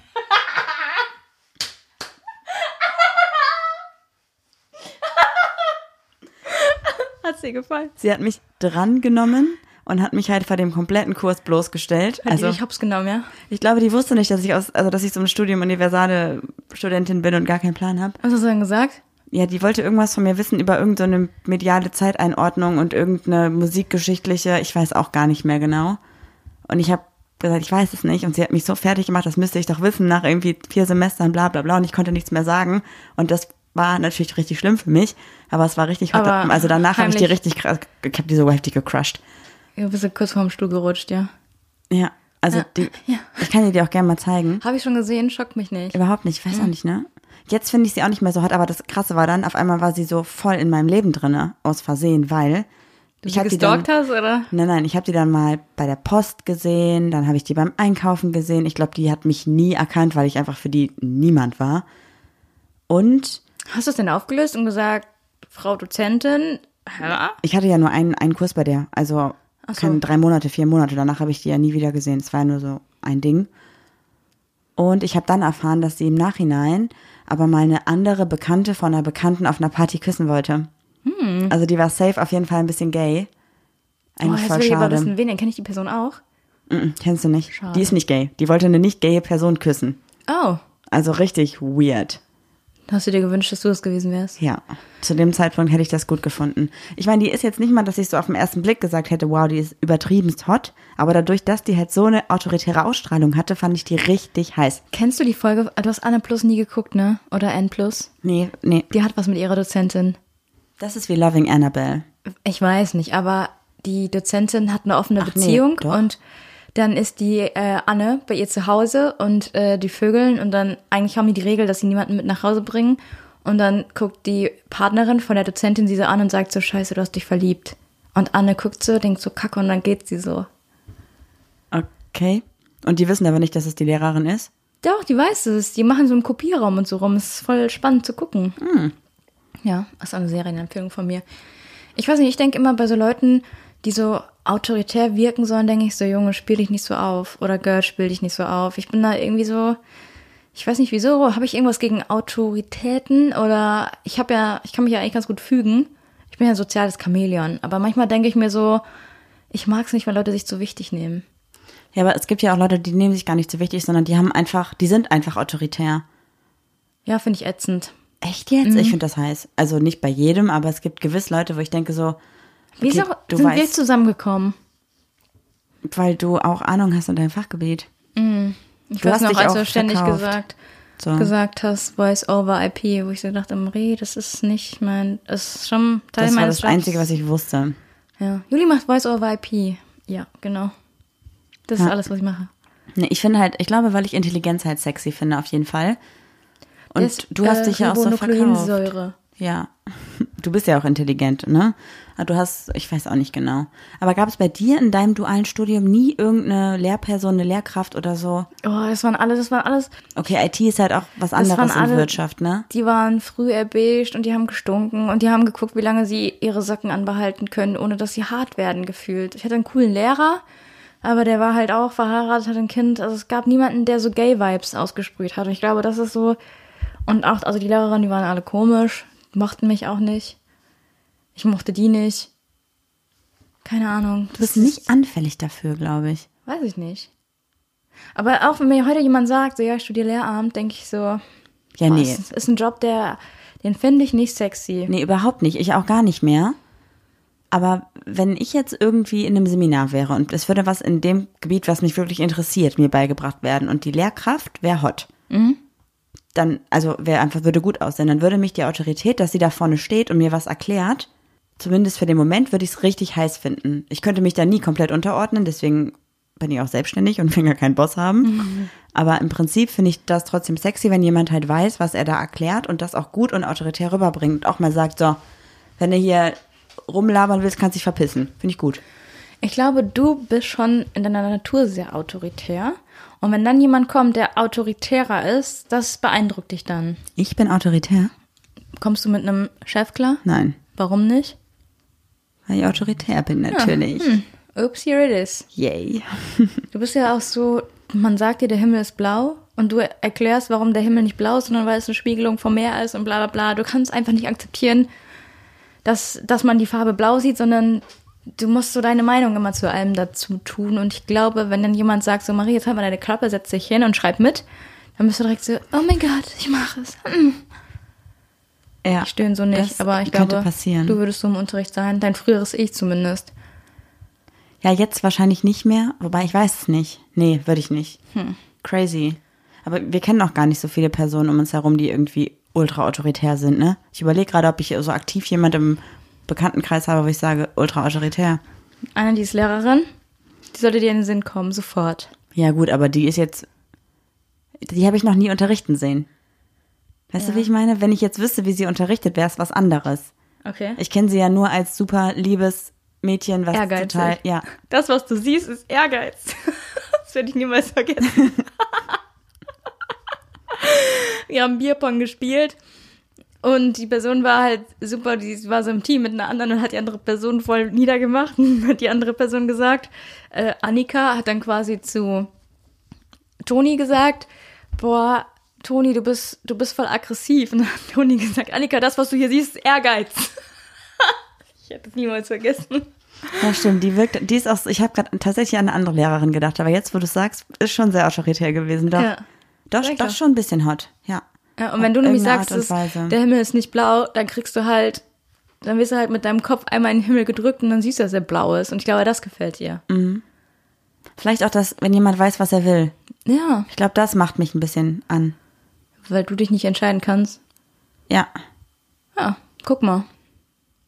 hat sie gefallen? sie hat mich drangenommen und hat mich halt vor dem kompletten Kurs bloßgestellt. Hat Also die dich hops genommen, ja? ich glaube, die wusste nicht, dass ich aus, also dass ich so ein Studium universale Studentin bin und gar keinen Plan habe. Was hast du denn gesagt? Ja, die wollte irgendwas von mir wissen über irgendeine mediale Zeiteinordnung und irgendeine musikgeschichtliche, ich weiß auch gar nicht mehr genau. Und ich habe gesagt, ich weiß es nicht. Und sie hat mich so fertig gemacht, das müsste ich doch wissen, nach irgendwie vier Semestern, bla bla bla. Und ich konnte nichts mehr sagen. Und das war natürlich richtig schlimm für mich. Aber es war richtig. Aber Also danach habe ich die richtig krass, ich habe die so heftig gecrushed. Du bist kurz vorm Stuhl gerutscht, ja. Ja, also Ja, die, ja. ich kann die dir auch gerne mal zeigen. Habe ich schon gesehen, schockt mich nicht. Überhaupt nicht, ich weiß auch nicht, ne? Jetzt finde ich sie auch nicht mehr so hot, aber das Krasse war dann, auf einmal war sie so voll in meinem Leben drinne, aus Versehen, weil Du ich sie habe die dann, gestalkt hast, oder? nein, nein, ich habe die dann mal bei der Post gesehen, dann habe ich die beim Einkaufen gesehen. Ich glaube, die hat mich nie erkannt, weil ich einfach für die niemand war. Und Hast du es denn aufgelöst und gesagt, Frau Dozentin, ja? ich hatte ja nur einen, einen Kurs bei der, also so. keine drei Monate, vier Monate. Danach habe ich die ja nie wieder gesehen. Es war ja nur so ein Ding. Und ich habe dann erfahren, dass sie im Nachhinein aber mal eine andere Bekannte von einer Bekannten auf einer Party küssen wollte. Hm. Also die war safe auf jeden Fall ein bisschen gay. Oh, Eigentlich jetzt voll will ich aber schade. wissen, wen denn? Kenne ich die Person auch? Mm, Kennst du nicht? Schade. Die ist nicht gay. Die wollte eine nicht gaye Person küssen. Oh, Also richtig weird. Hast du dir gewünscht, dass du es gewesen wärst? Ja, zu dem Zeitpunkt hätte ich das gut gefunden. Ich meine, die ist jetzt nicht mal, dass ich so auf den ersten Blick gesagt hätte, wow, die ist übertriebenst hot. Aber dadurch, dass die halt so eine autoritäre Ausstrahlung hatte, fand ich die richtig heiß. Kennst du die Folge? Du hast Anne Plus nie geguckt, ne? Oder N Plus? Nee, nee. Die hat was mit ihrer Dozentin. Das ist wie Loving Annabelle. Ich weiß nicht, aber die Dozentin hat eine offene Ach nee, Beziehung doch. und dann ist die äh, Anne bei ihr zu Hause und äh, die Vögeln und dann eigentlich haben die die Regel, dass sie niemanden mit nach Hause bringen und dann guckt die Partnerin von der Dozentin sie so an und sagt so Scheiße, du hast dich verliebt. Und Anne guckt so, denkt so Kacke und dann geht sie so. Okay. Und die wissen aber nicht, dass es die Lehrerin ist? Doch, die weiß es. Die machen so einen Kopierraum und so rum. Es ist voll spannend zu gucken. Ja, das ist eine Serienempfehlung von mir. Ich weiß nicht, ich denke immer bei so Leuten, die so autoritär wirken sollen, denke ich so, Junge, spiel dich nicht so auf. Oder Girl, spiel dich nicht so auf. Ich bin da irgendwie so, ich weiß nicht wieso, habe ich irgendwas gegen Autoritäten oder ich habe ja, ich kann mich ja eigentlich ganz gut fügen. Ich bin ja ein soziales Chamäleon. Aber manchmal denke ich mir so, ich mag es nicht, wenn Leute sich zu wichtig nehmen. Ja, aber es gibt ja auch Leute, die nehmen sich gar nicht so wichtig, sondern die haben einfach, die sind einfach autoritär. Ja, finde ich ätzend. Echt jetzt? Ich finde das heiß. Also nicht bei jedem, aber es gibt gewiss Leute, wo ich denke so, Wie okay, ist sind wir weißt, zusammengekommen? weil du auch Ahnung hast in deinem Fachgebiet. Ich Du weiß hast noch, als du ständig verkauft. gesagt, So. gesagt hast, Voice over IP, wo ich so dachte, Marie, das ist nicht mein, das ist schon Teil Das war meines das Jobs. Einzige, was ich wusste. Ja. Juli macht Voice over IP. Ja, genau. Das ist Ja. alles, was ich mache. Nee, ich finde halt, ich glaube, weil ich Intelligenz halt sexy finde, auf jeden Fall. Und Das, du hast äh, dich ja auch so verkauft. Ja. Du bist ja auch intelligent, ne? Aber du hast, ich weiß auch nicht genau. Aber gab es bei dir in deinem dualen Studium nie irgendeine Lehrperson, eine Lehrkraft oder so? Oh, das waren alles, das waren alles, Okay, IT ist halt auch was anderes in alle- Wirtschaft, ne? die waren früh erbeigt und die haben gestunken und die haben geguckt, wie lange sie ihre Socken anbehalten können, ohne dass sie hart werden gefühlt. Ich hatte einen coolen Lehrer, aber der war halt auch verheiratet, hatte ein Kind. Also es gab niemanden, der so Gay-Vibes ausgesprüht hat. Und ich glaube, das ist so. Und auch, also die Lehrerinnen, die waren alle komisch, mochten mich auch nicht. Ich mochte die nicht. Keine Ahnung. Du bist nicht anfällig dafür, glaube ich. Weiß ich nicht. Aber auch wenn mir heute jemand sagt, so ja, ich studiere Lehramt, denke ich so, Ja, nee. es ist ein Job, der, den finde ich nicht sexy. Nee, überhaupt nicht. Ich auch gar nicht mehr. Aber wenn ich jetzt irgendwie in einem Seminar wäre und es würde was in dem Gebiet, was mich wirklich interessiert, mir beigebracht werden und die Lehrkraft wäre hot, dann, also wäre einfach, würde gut aussehen, dann würde mich die Autorität, dass sie da vorne steht und mir was erklärt, zumindest für den Moment würde ich es richtig heiß finden. Ich könnte mich da nie komplett unterordnen, deswegen bin ich auch selbstständig und will ja keinen Boss haben. Aber im Prinzip finde ich das trotzdem sexy, wenn jemand halt weiß, was er da erklärt und das auch gut und autoritär rüberbringt und auch mal sagt, so, wenn du hier rumlabern willst, kannst du dich verpissen. Finde ich gut. Ich glaube, du bist schon in deiner Natur sehr autoritär. Und wenn dann jemand kommt, der autoritärer ist, das beeindruckt dich dann. Ich bin autoritär? Kommst du mit einem Chef klar? Nein, Warum nicht? weil ich autoritär bin natürlich. Oops, here it is. Yay. Du bist ja auch so, man sagt dir, der Himmel ist blau und du erklärst, warum der Himmel nicht blau ist, sondern weil es eine Spiegelung vom Meer ist und bla bla bla. Du kannst einfach nicht akzeptieren, dass, dass man die Farbe blau sieht, sondern du musst so deine Meinung immer zu allem dazu tun. Und ich glaube, wenn dann jemand sagt, so Marie, jetzt halt mal deine Klappe, setz dich hin und schreib mit, dann bist du direkt so, oh mein Gott, ich mache es. Hm. Ja, Ich stöhne so nicht, aber ich glaube, passieren. du würdest so im Unterricht sein, dein früheres Ich zumindest. Ja, jetzt wahrscheinlich nicht mehr, wobei ich weiß es nicht. Nee, würde ich nicht. Hm. Crazy. Aber wir kennen auch gar nicht so viele Personen um uns herum, die irgendwie ultra autoritär sind, ne? Ich überlege gerade, ob ich so aktiv jemand im Bekanntenkreis habe, wo ich sage, ultra autoritär. Eine, die ist Lehrerin, die sollte dir in den Sinn kommen, sofort. Ja, gut, aber die ist jetzt. Die habe ich noch nie unterrichten sehen. Weißt Ja. du, wie ich meine? Wenn ich jetzt wüsste, wie sie unterrichtet, wäre es was anderes. Okay. Ich kenne sie ja nur als super liebes Mädchen, was Ehrgeizig. total. Ja. Das, was du siehst, ist Ehrgeiz. Das werde ich niemals vergessen. Wir haben Bierpong gespielt und die Person war halt super, die war so im Team mit einer anderen und hat die andere Person voll niedergemacht und hat die andere Person gesagt, äh, Annika hat dann quasi zu Toni gesagt, boah, Toni, du bist, du bist voll aggressiv. Und dann hat Toni gesagt, Annika, das, was du hier siehst, ist Ehrgeiz. ich hätte es niemals vergessen. Ja, stimmt. Die wirkt, die ist auch, ich habe gerade tatsächlich an eine andere Lehrerin gedacht, aber jetzt, wo du sagst, ist schon sehr autoritär gewesen. Doch, Ja. doch doch. schon ein bisschen hot. Ja. Ja, und wenn du nämlich sagst, der Himmel ist nicht blau, dann kriegst du halt, dann wirst du halt mit deinem Kopf einmal in den Himmel gedrückt und dann siehst du, dass er blau ist. Und ich glaube, das gefällt dir. Vielleicht auch das, wenn jemand weiß, was er will. Ja, Ich glaube, das macht mich ein bisschen an. weil du dich nicht entscheiden kannst. Ja. Ja, guck mal.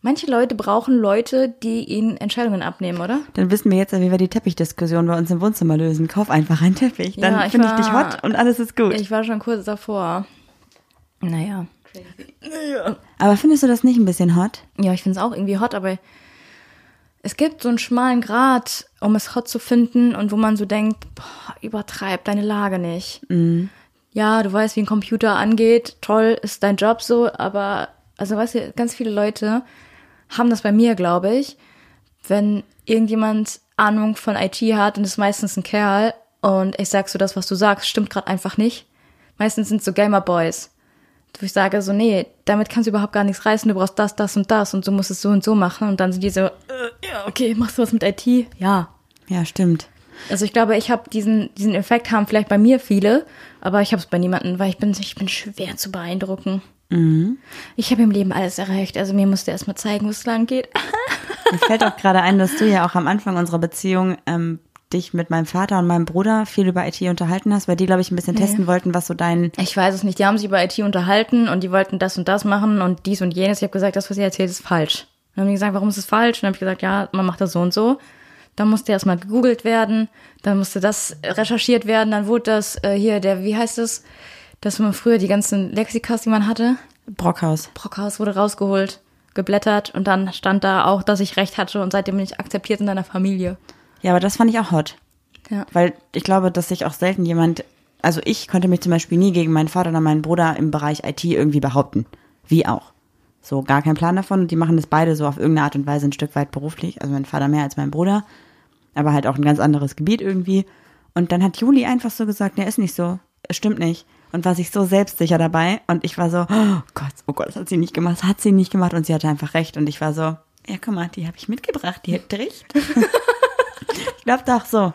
Manche Leute brauchen Leute, die ihnen Entscheidungen abnehmen, oder? Dann wissen wir jetzt, wie wir die Teppichdiskussion bei uns im Wohnzimmer lösen. Kauf einfach einen Teppich. Dann Ja, finde ich dich hot und alles ist gut. Ich war schon kurz davor. Naja. Aber findest du das nicht ein bisschen hot? Ja, ich finde es auch irgendwie hot, aber es gibt so einen schmalen Grad, um es hot zu finden und wo man so denkt, boah, übertreib deine Lage nicht. Ja, du weißt, wie ein Computer angeht, toll, ist dein Job so, aber, also weißt du, ganz viele Leute haben das bei mir, glaube ich, wenn irgendjemand Ahnung von IT hat und ist meistens ein Kerl und ich sag so, das, was du sagst, stimmt gerade einfach nicht. Meistens sind so Gamer Boys. Wo ich sage so, nee, damit kannst du überhaupt gar nichts reißen, du brauchst das, das und das und du musst es so und so machen und dann sind die so, äh, ja, okay, machst du was mit IT? Ja. Ja, stimmt. Also ich glaube, ich habe diesen, diesen Effekt haben vielleicht bei mir viele, aber ich habe es bei niemandem, weil ich bin, ich bin schwer zu beeindrucken. Ich habe im Leben alles erreicht, also mir musste erst mal zeigen, wo es lang geht. Mir fällt auch gerade ein, dass du ja auch am Anfang unserer Beziehung ähm, dich mit meinem Vater und meinem Bruder viel über IT unterhalten hast, weil die, glaube ich, ein bisschen testen wollten, was so dein Ich weiß es nicht, die haben sich über IT unterhalten und die wollten das und das machen und dies und jenes. Ich habe gesagt, das, was ihr erzählt, ist falsch. Dann haben die gesagt, warum ist es falsch? Und dann habe ich gesagt, ja, man macht das so und so. Dann musste erstmal gegoogelt werden, dann musste das recherchiert werden, dann wurde das äh, hier, der, wie heißt das, dass man früher die ganzen Lexikas, die man hatte, Brockhaus. Brockhaus wurde rausgeholt, geblättert und dann stand da auch, dass ich recht hatte und seitdem bin ich akzeptiert in deiner Familie. Ja, aber das fand ich auch hot. Ja. Weil ich glaube, dass sich auch selten jemand, also ich konnte mich zum Beispiel nie gegen meinen Vater oder meinen Bruder im Bereich IT irgendwie behaupten. Wie auch. So, gar kein Plan davon. Und die machen das beide so auf irgendeine Art und Weise ein Stück weit beruflich. Also mein Vater mehr als mein Bruder. Aber halt auch ein ganz anderes Gebiet irgendwie. Und dann hat Juli einfach so gesagt, nee, ist nicht so. Es stimmt nicht. Und war sich so selbstsicher dabei. Und ich war so, oh Gott, oh Gott, das hat sie nicht gemacht, das hat sie nicht gemacht. Und sie hatte einfach recht. Und ich war so, ja, guck mal, die habe ich mitgebracht, die hat recht. ich glaube doch so.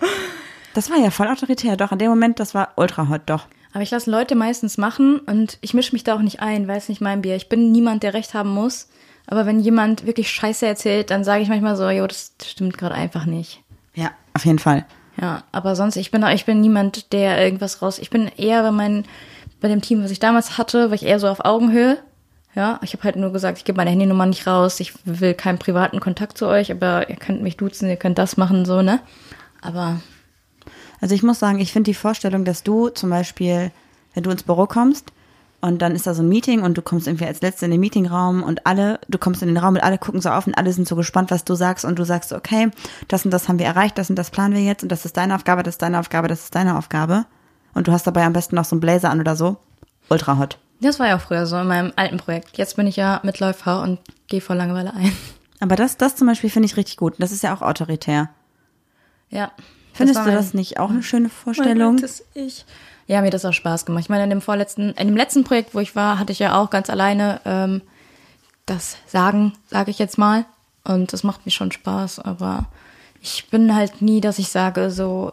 Das war ja voll autoritär, doch. In dem Moment, das war ultra hot, doch. Aber ich lasse Leute meistens machen und ich mische mich da auch nicht ein, weil es nicht mein Bier. Ich bin niemand, der recht haben muss. Aber wenn jemand wirklich Scheiße erzählt, dann sage ich manchmal so, jo, das stimmt gerade einfach nicht. Ja, auf jeden Fall. Ja, aber sonst, ich bin, ich bin niemand, der irgendwas raus. Ich bin eher bei meinem, bei dem Team, was ich damals hatte, war ich eher so auf Augenhöhe. Ja, ich habe halt nur gesagt, ich gebe meine Handynummer nicht raus, ich will keinen privaten Kontakt zu euch, aber ihr könnt mich duzen, ihr könnt das machen, so, ne? Aber Also ich muss sagen, ich finde die Vorstellung, dass du zum Beispiel, wenn du ins Büro kommst und dann ist da so ein Meeting und du kommst irgendwie als Letzte in den Meetingraum und alle, du kommst in den Raum und alle gucken so auf und alle sind so gespannt, was du sagst und du sagst, okay, das und das haben wir erreicht, das und das planen wir jetzt und das ist deine Aufgabe, das ist deine Aufgabe, das ist deine Aufgabe. Und du hast dabei am besten noch so einen Blazer an oder so. Ultra hot. Das war ja auch früher so in meinem alten Projekt. Jetzt bin ich ja Mitläufer und gehe vor Langeweile ein. Aber das, das zum Beispiel finde ich richtig gut. Das ist ja auch autoritär. Ja. Findest war du das nicht auch eine schöne Vorstellung? altes Ich. Ja, mir hat das auch Spaß gemacht. Ich meine, in dem vorletzten, in dem letzten Projekt, wo ich war, hatte ich ja auch ganz alleine ähm, das Sagen, sage ich jetzt mal. Und das macht mir schon Spaß, aber ich bin halt nie, dass ich sage, so,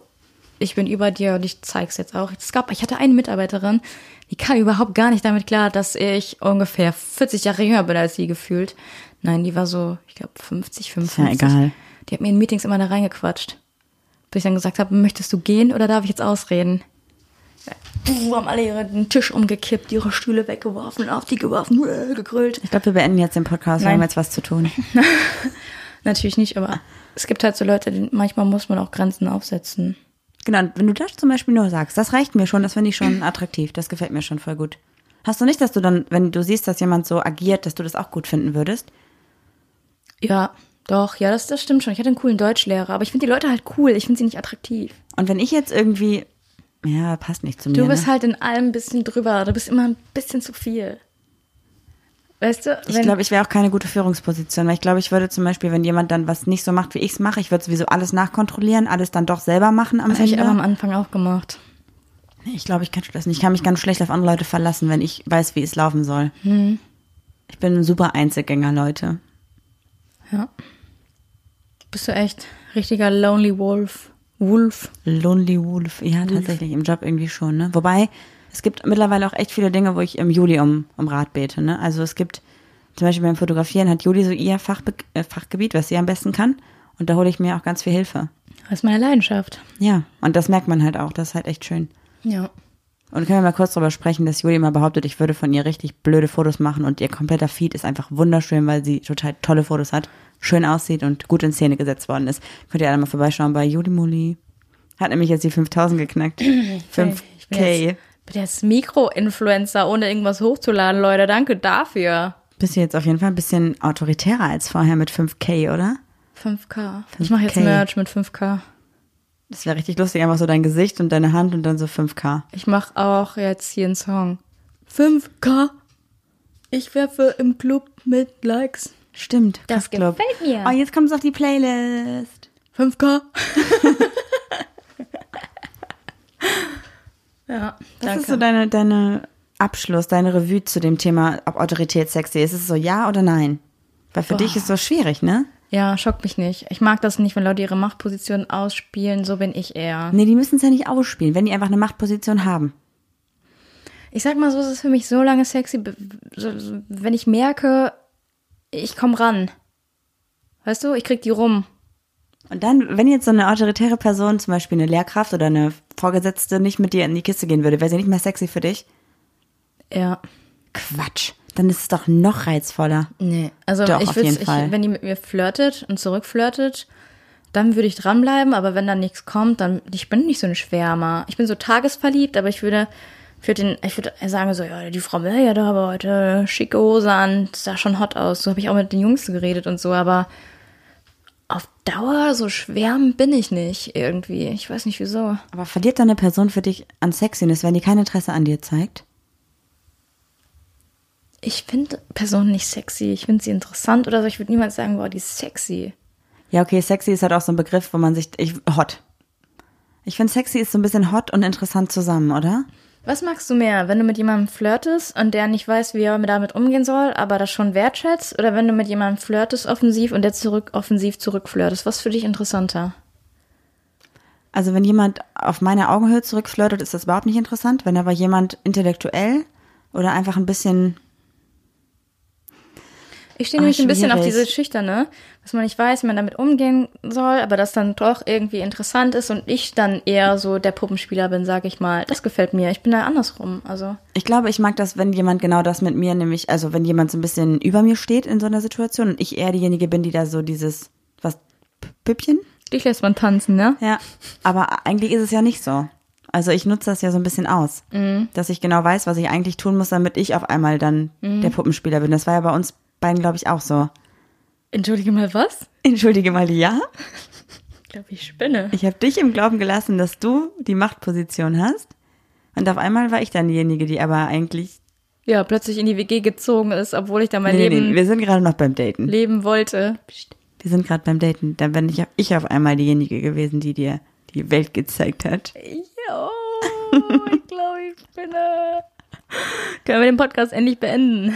ich bin über dir und ich zeig's jetzt auch. Es gab, ich hatte eine Mitarbeiterin, die kam überhaupt gar nicht damit klar, dass ich ungefähr 40 Jahre jünger bin als sie gefühlt. Nein, die war so, ich glaube, 50, 55. egal. Die hat mir in Meetings immer da reingequatscht. Bis ich dann gesagt habe, möchtest du gehen oder darf ich jetzt ausreden? Ja, puh, haben alle ihren Tisch umgekippt, ihre Stühle weggeworfen, auf die geworfen, äh, gegrölt. Ich glaube, wir beenden jetzt den Podcast, wir Nein. haben jetzt was zu tun. Natürlich nicht, aber es gibt halt so Leute, die, manchmal muss man auch Grenzen aufsetzen. Genau, wenn du das zum Beispiel nur sagst, das reicht mir schon, das finde ich schon attraktiv, das gefällt mir schon voll gut. Hast du nicht, dass du dann, wenn du siehst, dass jemand so agiert, dass du das auch gut finden würdest? Ja, doch, ja, das, das stimmt schon. Ich hatte einen coolen Deutschlehrer, aber ich finde die Leute halt cool. Ich finde sie nicht attraktiv. Und wenn ich jetzt irgendwie, ja, passt nicht zu mir. Du bist ne? halt in allem ein bisschen drüber. Du bist immer ein bisschen zu viel. Weißt du? Ich glaube, ich wäre auch keine gute Führungsposition, weil ich glaube, ich würde zum Beispiel, wenn jemand dann was nicht so macht, wie ich es mache, ich würde sowieso alles nachkontrollieren, alles dann doch selber machen am das habe ich Ende. aber am Anfang auch gemacht. Ich glaube, ich kann das nicht. Ich kann mich ganz schlecht auf andere Leute verlassen, wenn ich weiß, wie es laufen soll. Hm. Ich bin ein super Einzelgänger, Leute. Ja. Bist du echt richtiger Lonely Wolf? Wolf? Lonely Wolf. Ja, tatsächlich, im Job irgendwie schon, ne? Wobei, Es gibt mittlerweile auch echt viele Dinge, wo ich im Juli um, um Rat bete. Ne? Also es gibt zum Beispiel beim Fotografieren hat Juli so ihr Fachbe äh, Fachgebiet, was sie am besten kann. Und da hole ich mir auch ganz viel Hilfe. Das ist meine Leidenschaft. Ja, und das merkt man halt auch. Das ist halt echt schön. Ja. Und können wir mal kurz darüber sprechen, dass Juli immer behauptet, ich würde von ihr richtig blöde Fotos machen und ihr kompletter Feed ist einfach wunderschön, weil sie total tolle Fotos hat, schön aussieht und gut in Szene gesetzt worden ist. Könnt ihr alle mal vorbeischauen bei Juli Muli. Hat nämlich jetzt die 5000 geknackt. 5K. Ich bin jetzt, bin jetzt Mikro-Influencer, ohne irgendwas hochzuladen, Leute. Danke dafür. Bist du jetzt auf jeden Fall ein bisschen autoritärer als vorher mit 5K, oder? 5K. Ich mache jetzt 5K. Merch mit 5K. Das wäre richtig lustig, einfach so dein Gesicht und deine Hand und dann so 5K. Ich mache auch jetzt hier einen Song. 5K. Ich werfe im Club mit Likes. Stimmt. Das gefällt mir. Oh, jetzt kommt es auf die Playlist. 5K. ja, Das danke. ist so deine, deine Abschluss, deine Revue zu dem Thema, ob Autorität sexy ist. Ist es so ja oder nein? Weil für dich ist so schwierig, ne? ja, schockt mich nicht. Ich mag das nicht, wenn Leute ihre Machtposition ausspielen. So bin ich eher. Nee, die müssen es ja nicht ausspielen, wenn die einfach eine Machtposition haben. Ich sag mal so, es ist für mich so lange sexy, wenn ich merke, ich komme ran. Weißt du, ich krieg die rum. Und dann, wenn jetzt so eine autoritäre Person, zum Beispiel eine Lehrkraft oder eine Vorgesetzte, nicht mit dir in die Kiste gehen würde, wäre sie nicht mehr sexy für dich? Ja. Quatsch. Dann ist es doch noch reizvoller. Nee, also Doch, ich würde, wenn die mit mir flirtet und zurückflirtet, dann würde ich dranbleiben, aber wenn dann nichts kommt, dann, ich bin nicht so ein Schwärmer. Ich bin so tagesverliebt, aber ich würde, für den, ich würde sagen so, ja, die Frau Meyer da aber heute schicke Hose an, sah schon hot aus. So habe ich auch mit den Jungs geredet und so, aber auf Dauer so schwärmen bin ich nicht irgendwie. Ich weiß nicht wieso. Aber verliert dann eine Person für dich an Sexiness, wenn die kein Interesse an dir zeigt? Ich finde Personen nicht sexy. Ich finde sie interessant oder so. Ich würde niemals sagen, boah, die ist sexy. Ja, okay, sexy ist halt auch so ein Begriff, wo man sich, ich, hot. Ich finde sexy ist so ein bisschen hot und interessant zusammen, oder? Was magst du mehr, wenn du mit jemandem flirtest und der nicht weiß, wie er damit umgehen soll, aber das schon wertschätzt? Oder wenn du mit jemandem flirtest offensiv und der zurück offensiv zurückflirtest? Was für dich interessanter? Also wenn jemand auf meine Augenhöhe zurückflirtet, ist das überhaupt nicht interessant. Wenn aber jemand intellektuell oder einfach ein bisschen, Ich stehe nämlich ein bisschen auf diese Schüchterne, dass man nicht weiß, wie man damit umgehen soll, aber das dann doch irgendwie interessant ist und ich dann eher so der Puppenspieler bin, sage ich mal. Das gefällt mir. Ich bin da andersrum. Also ich glaube, ich mag das, wenn jemand genau das mit mir, nämlich, also wenn jemand so ein bisschen über mir steht in so einer Situation und ich eher diejenige bin, die da so dieses, was, Püppchen? dich lässt man tanzen, ne? Ja, aber eigentlich ist es ja nicht so. Also ich nutze das ja so ein bisschen aus, dass ich genau weiß, was ich eigentlich tun muss, damit ich auf einmal dann der Puppenspieler bin. Das war ja bei uns beiden, glaube ich, auch so. Entschuldige mal, was? Entschuldige mal, ja. Ich glaube, ich spinne. Ich habe dich im Glauben gelassen, dass du die Machtposition hast. Und auf einmal war ich dann diejenige, die aber eigentlich. Ja, plötzlich in die WG gezogen ist, obwohl ich da mein Nee, Leben nee, wir sind gerade noch beim Daten. leben wollte. Psst. Wir sind gerade beim Daten. Da bin ich, ich auf einmal diejenige gewesen, die dir die Welt gezeigt hat. Jo, ich glaube, ich spinne. Können wir den Podcast endlich beenden?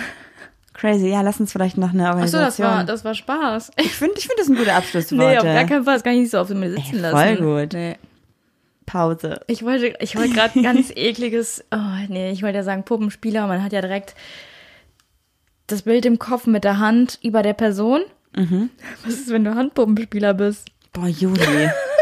Crazy. Ja, lass uns vielleicht noch eine Achso, das Organisation. war, das war Spaß. ich finde, ich finde das ein guter Abschlusswort. Nee, auf gar keinen Fall. Das kann ich nicht so auf mir sitzen Ey, lassen. voll gut. Nee. Pause. Ich wollte, ich wollte gerade ganz ekliges, oh nee, ich wollte ja sagen Puppenspieler. Man hat ja direkt das Bild im Kopf mit der Hand über der Person. Mhm. Was ist, wenn du Handpuppenspieler bist? Boah, Juli.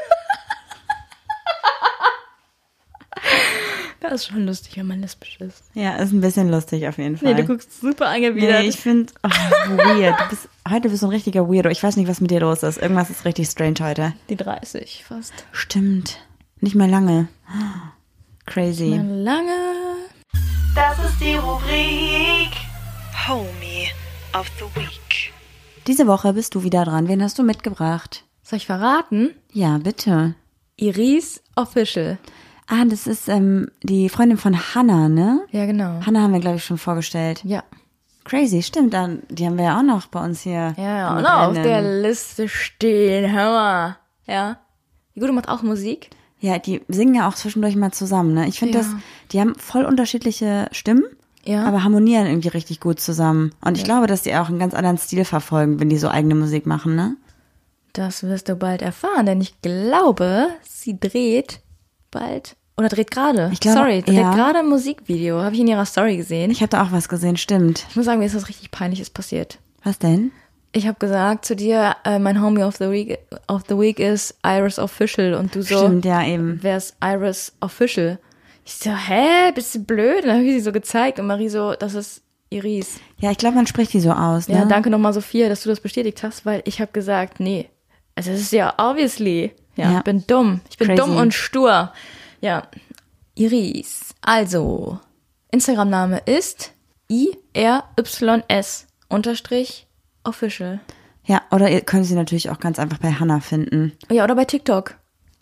ist schon lustig, wenn man lesbisch ist. ja, ist ein bisschen lustig auf jeden Fall. Nee, du guckst super angewidert. Nee, ich finde, oh, weird. Du bist, heute bist du ein richtiger Weirdo. Ich weiß nicht, was mit dir los ist. Irgendwas ist richtig strange heute. die 30 fast. Stimmt. Nicht mehr lange. Crazy. Mal lange. Das ist die Rubrik Homie of the Week. Diese Woche bist du wieder dran. Wen hast du mitgebracht? Soll ich verraten? Ja, bitte. Iris Official. Ah, das ist ähm, die Freundin von Hannah, ne? Ja, genau. Hannah haben wir, glaube ich, schon vorgestellt. Ja. Crazy, stimmt. Dann, die haben wir ja auch noch bei uns hier. Ja, im Und auf der Liste stehen. Hammer. Ja. Die Gute macht auch Musik. Ja, die singen ja auch zwischendurch mal zusammen, ne? Ich finde Ja. das, die haben voll unterschiedliche Stimmen, Ja. aber harmonieren irgendwie richtig gut zusammen. Und ich glaube, dass die auch einen ganz anderen Stil verfolgen, wenn die so eigene Musik machen, ne? Das wirst du bald erfahren, denn ich glaube, sie dreht bald Oder dreht gerade. Sorry, dreht ja. gerade ein Musikvideo. Habe ich in ihrer Story gesehen. Ich habe da auch was gesehen, stimmt. Ich muss sagen, mir ist was richtig Peinliches passiert. Was denn? Ich habe gesagt zu dir, äh, mein Homie of the Week of the Week ist Iris Official und du so, Stimmt, ja, eben. wer ist Iris Official? Ich so, hä, bist du blöd? Und dann habe ich sie so gezeigt und Marie so, das ist Iris. Ja, ich glaube, man spricht die so aus, ne? Ja, danke nochmal Sophia, dass du das bestätigt hast, weil ich habe gesagt, nee, also es ist ja obviously. Ja, Ja. ich bin dumm. Ich bin Crazy. dumm und stur. Ja, Iris. Also, Instagram-Name ist IRYS unterstrich official. Ja, oder ihr könnt sie natürlich auch ganz einfach bei Hannah finden. Ja, oder bei TikTok.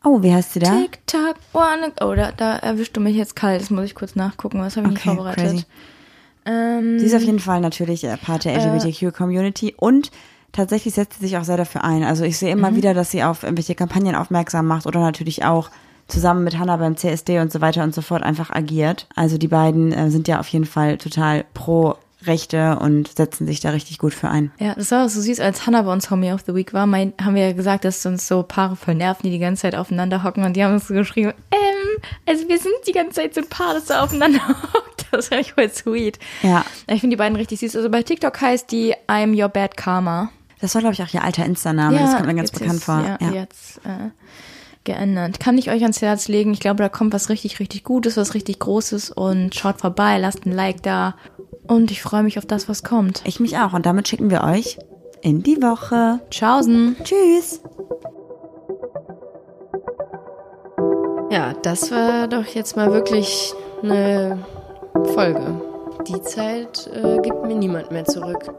Oh, wie heißt sie da? TikTok, wanna, oh, da, da erwischst du mich jetzt kalt. Das muss ich kurz nachgucken. Was habe ich nicht Okay, vorbereitet? crazy. Ähm, Sie ist auf jeden Fall natürlich äh, Part der LGBTQ-Community und tatsächlich setzt sie sich auch sehr dafür ein. Also ich sehe Mhm. immer wieder, dass sie auf irgendwelche Kampagnen aufmerksam macht oder natürlich auch zusammen mit Hannah beim CSD und so weiter und so fort einfach agiert. Also die beiden äh, sind ja auf jeden Fall total pro Rechte und setzen sich da richtig gut für ein. Ja, das war auch so süß, als Hannah bei uns Homie of the Week war, mein, haben wir ja gesagt, dass uns so Paare voll nerven, die die ganze Zeit aufeinander hocken und die haben uns so geschrieben, ähm, also wir sind die ganze Zeit so ein Paar, das so aufeinander hockt. Das fand ich voll sweet. Ja, Ich finde die beiden richtig süß. Also bei TikTok heißt die I'm Your Bad Karma. das war glaube ich auch ihr alter Insta-Name. das kommt mir ganz bekannt ist- vor. Ja, Ja. jetzt äh, geändert. Kann ich euch ans Herz legen. Ich glaube, da kommt was richtig, richtig Gutes, was richtig Großes und schaut vorbei, lasst ein Like da und ich freue mich auf das, was kommt. Ich mich auch und damit schicken wir euch in die Woche. Tschaußen. Tschüss. Ja, das war doch jetzt mal wirklich eine Folge. Die Zeit äh, gibt mir niemand mehr zurück.